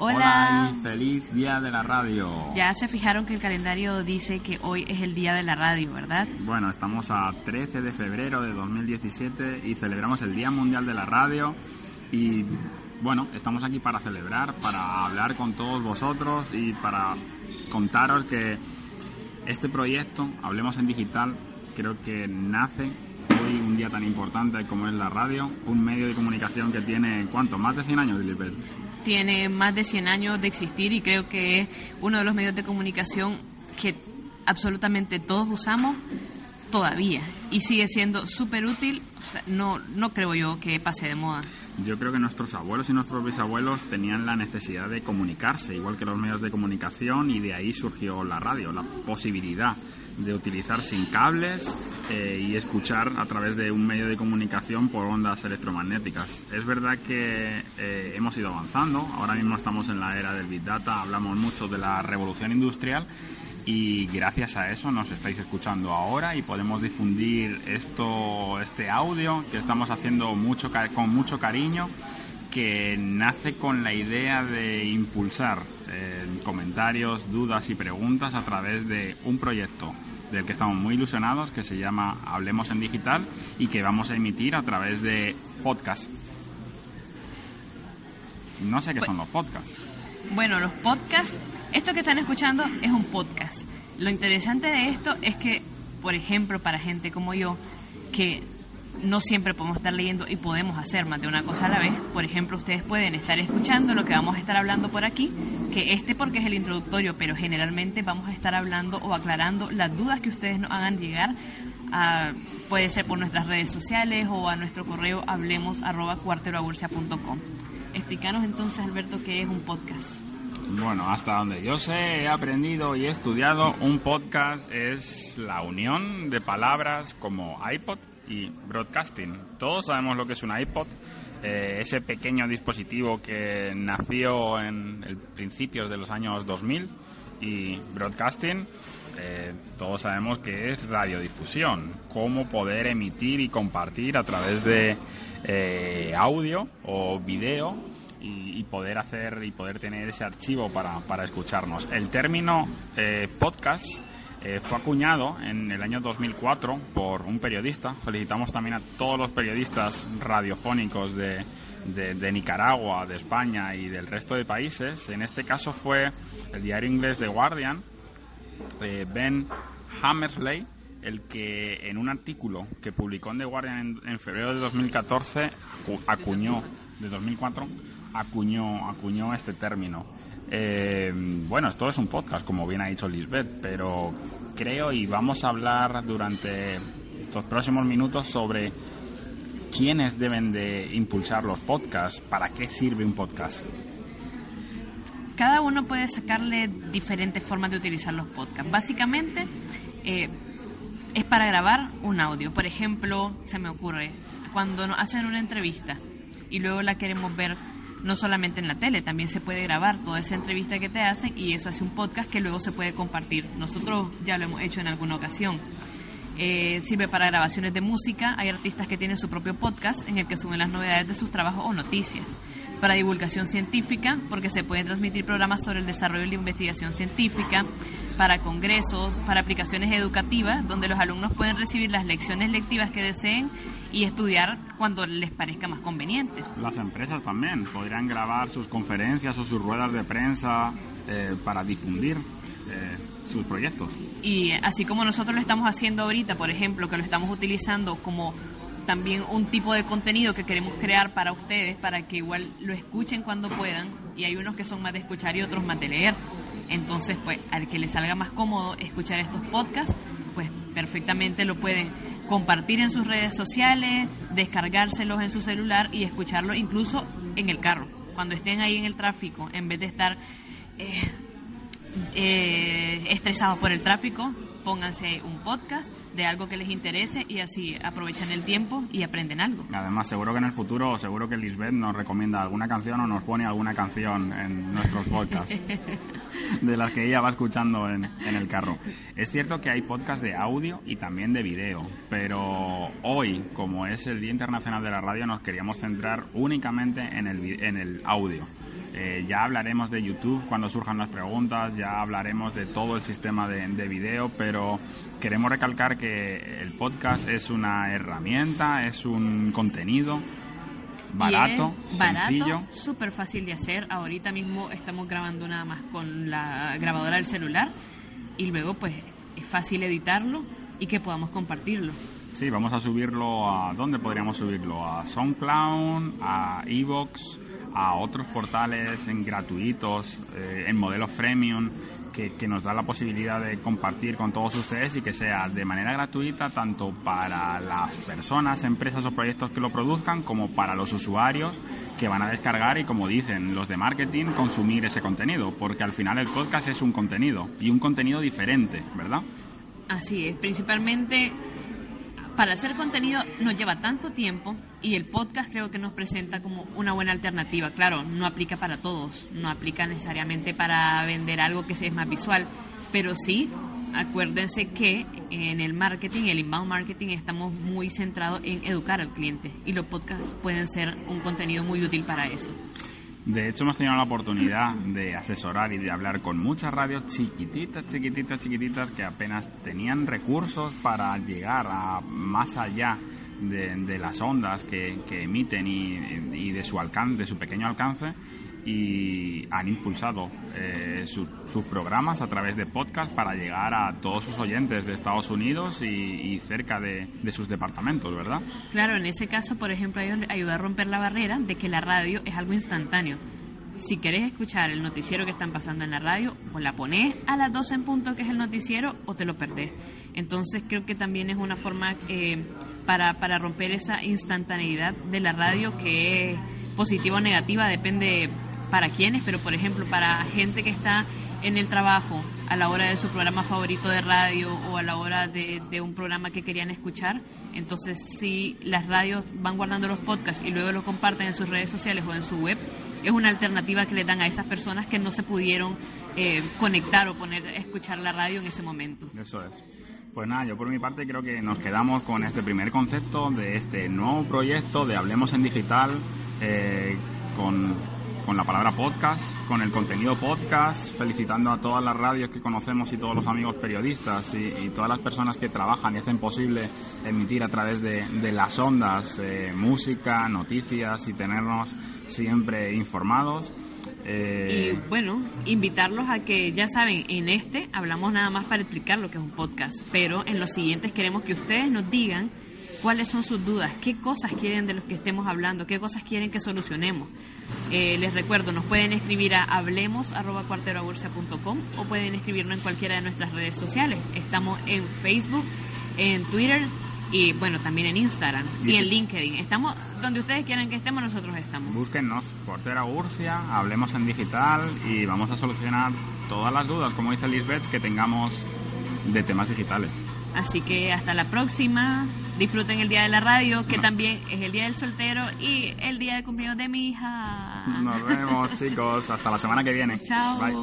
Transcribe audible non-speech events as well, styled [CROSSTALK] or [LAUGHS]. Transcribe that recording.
Hola. y feliz día de la radio. Ya se fijaron que el calendario dice que hoy es el día de la radio, ¿verdad? Bueno, estamos a 13 de febrero de 2017 y celebramos el Día Mundial de la Radio y bueno, estamos aquí para celebrar, para hablar con todos vosotros y para contaros que este proyecto, Hablemos en Digital, creo que nace un día tan importante como es la radio, un medio de comunicación que tiene, ¿cuánto? ¿Más de 100 años, Lilibet? Tiene más de 100 años de existir y creo que es uno de los medios de comunicación que absolutamente todos usamos todavía y sigue siendo súper útil. No, no creo yo que pase de moda. Yo creo que nuestros abuelos y nuestros bisabuelos tenían la necesidad de comunicarse, igual que los medios de comunicación, y de ahí surgió la radio, la posibilidad de utilizar sin cables eh, y escuchar a través de un medio de comunicación por ondas electromagnéticas. Es verdad que eh, hemos ido avanzando, ahora mismo estamos en la era del Big Data, hablamos mucho de la revolución industrial y gracias a eso nos estáis escuchando ahora y podemos difundir esto, este audio que estamos haciendo mucho, con mucho cariño que nace con la idea de impulsar eh, comentarios, dudas y preguntas a través de un proyecto del que estamos muy ilusionados que se llama Hablemos en Digital y que vamos a emitir a través de podcast. No sé qué son los podcasts. Bueno, los podcasts, esto que están escuchando es un podcast. Lo interesante de esto es que, por ejemplo, para gente como yo, que no siempre podemos estar leyendo y podemos hacer más de una cosa a la vez. Por ejemplo, ustedes pueden estar escuchando lo que vamos a estar hablando por aquí, que este porque es el introductorio, pero generalmente vamos a estar hablando o aclarando las dudas que ustedes nos hagan llegar. Puede ser por nuestras redes sociales o a nuestro correo hablemos arroba Explícanos entonces, Alberto, qué es un podcast. Bueno, hasta donde yo sé, he aprendido y he estudiado, un podcast es la unión de palabras como iPod y broadcasting. Todos sabemos lo que es un iPod, eh, ese pequeño dispositivo que nació en el principios de los años 2000 y broadcasting. Eh, todos sabemos que es radiodifusión, cómo poder emitir y compartir a través de eh, audio o video y, poder hacer y poder tener ese archivo para, para escucharnos. El término podcast eh, fue acuñado en el año 2004 por un periodista. Felicitamos también a todos los periodistas radiofónicos de, de, Nicaragua, de España y del resto de países. En este caso fue el diario inglés The Guardian, eh, Ben Hammersley, el que en un artículo que publicó en The Guardian en, febrero de 2014 acuñó, de 2004, acuñó, acuñó este término. Eh, bueno, esto es un podcast, como bien ha dicho Lisbeth, pero creo y vamos a hablar durante estos próximos minutos sobre quiénes deben de impulsar los podcasts, para qué sirve un podcast. Cada uno puede sacarle diferentes formas de utilizar los podcasts. Básicamente eh, es para grabar un audio. Por ejemplo, se me ocurre, cuando hacen una entrevista y luego la queremos ver no solamente en la tele, también se puede grabar toda esa entrevista que te hacen y eso hace un podcast que luego se puede compartir. Nosotros ya lo hemos hecho en alguna ocasión. Eh, sirve para grabaciones de música, hay artistas que tienen su propio podcast en el que suben las novedades de sus trabajos o noticias para divulgación científica, porque se pueden transmitir programas sobre el desarrollo y la investigación científica, para congresos, para aplicaciones educativas, donde los alumnos pueden recibir las lecciones lectivas que deseen y estudiar cuando les parezca más conveniente. Las empresas también podrían grabar sus conferencias o sus ruedas de prensa eh, para difundir. Eh, sus proyectos. Y así como nosotros lo estamos haciendo ahorita, por ejemplo, que lo estamos utilizando como también un tipo de contenido que queremos crear para ustedes, para que igual lo escuchen cuando puedan, y hay unos que son más de escuchar y otros más de leer. Entonces, pues, al que les salga más cómodo escuchar estos podcasts, pues perfectamente lo pueden compartir en sus redes sociales, descargárselos en su celular y escucharlo incluso en el carro, cuando estén ahí en el tráfico, en vez de estar eh, eh, estresados por el tráfico, pónganse un podcast de algo que les interese y así aprovechan el tiempo y aprenden algo. Además, seguro que en el futuro, seguro que Lisbeth nos recomienda alguna canción o nos pone alguna canción en nuestros podcasts [LAUGHS] de las que ella va escuchando en, en el carro. Es cierto que hay podcasts de audio y también de video, pero hoy, como es el Día Internacional de la Radio, nos queríamos centrar únicamente en el, en el audio. Eh, ya hablaremos de YouTube cuando surjan las preguntas, ya hablaremos de todo el sistema de, de video, pero queremos recalcar que el podcast es una herramienta, es un contenido barato, es sencillo. súper fácil de hacer. Ahorita mismo estamos grabando nada más con la grabadora del celular y luego pues es fácil editarlo y que podamos compartirlo. Sí, vamos a subirlo a... ¿Dónde podríamos subirlo? A SoundCloud, a Evox, a otros portales en gratuitos, eh, en modelos freemium, que, que, nos da la posibilidad de compartir con todos ustedes y que sea de manera gratuita tanto para las personas, empresas o proyectos que lo produzcan como para los usuarios que van a descargar y, como dicen los de marketing, consumir ese contenido, porque al final el podcast es un contenido y un contenido diferente, ¿verdad? Así es, principalmente para hacer contenido nos lleva tanto tiempo y el podcast creo que nos presenta como una buena alternativa. Claro, no aplica para todos, no aplica necesariamente para vender algo que sea más visual, pero sí, acuérdense que en el marketing, el inbound marketing, estamos muy centrados en educar al cliente y los podcasts pueden ser un contenido muy útil para eso. De hecho, hemos tenido la oportunidad de asesorar y de hablar con muchas radios chiquititas, chiquititas, chiquititas que apenas tenían recursos para llegar a más allá de, de las ondas que, que emiten y, y, de su alcance, de su pequeño alcance y han impulsado eh, su, sus programas a través de podcast para llegar a todos sus oyentes de Estados Unidos y, cerca de, de, sus departamentos, ¿verdad? Claro, en ese caso, por ejemplo, ayuda a romper la barrera de que la radio es algo instantáneo. Si querés escuchar el noticiero que están pasando en la radio, o la ponés a las 12 en punto que es el noticiero o te lo perdés. Entonces creo que también es una forma eh, para, para romper esa instantaneidad de la radio que es positiva o negativa, depende para quiénes, pero por ejemplo para gente que está en el trabajo a la hora de su programa favorito de radio o a la hora de, un programa que querían escuchar. Entonces, si las radios van guardando los podcasts y luego los comparten en sus redes sociales o en su web, es una alternativa que le dan a esas personas que no se pudieron eh, conectar o poner escuchar la radio en ese momento. Eso es. Pues nada, yo por mi parte creo que nos quedamos con este primer concepto de este nuevo proyecto de Hablemos en Digital, eh, con con la palabra podcast, con el contenido podcast, felicitando a todas las radios que conocemos y todos los amigos periodistas y, todas las personas que trabajan y hacen posible emitir a través de, de las ondas eh, música, noticias y tenernos siempre informados. Eh... Y bueno, invitarlos a que, ya saben, en este hablamos nada más para explicar lo que es un podcast, pero en los siguientes queremos que ustedes nos digan cuáles son sus dudas, qué cosas quieren de los que estemos hablando, qué cosas quieren que solucionemos. Eh, les recuerdo, nos pueden escribir a hablemos.cuarteroabursa.com o pueden escribirnos en cualquiera de nuestras redes sociales. Estamos en Facebook, en Twitter y bueno, también en Instagram y, y en LinkedIn. Estamos donde ustedes quieran que estemos, nosotros estamos. Búsquennos, Cuartera Urcia, hablemos en digital y vamos a solucionar todas las dudas, como dice Lisbeth, que tengamos de temas digitales. Así que hasta la próxima. Disfruten el día de la radio, que también es el día del soltero y el día de cumpleaños de mi hija. Nos vemos, chicos. Hasta la semana que viene. Chao. Bye.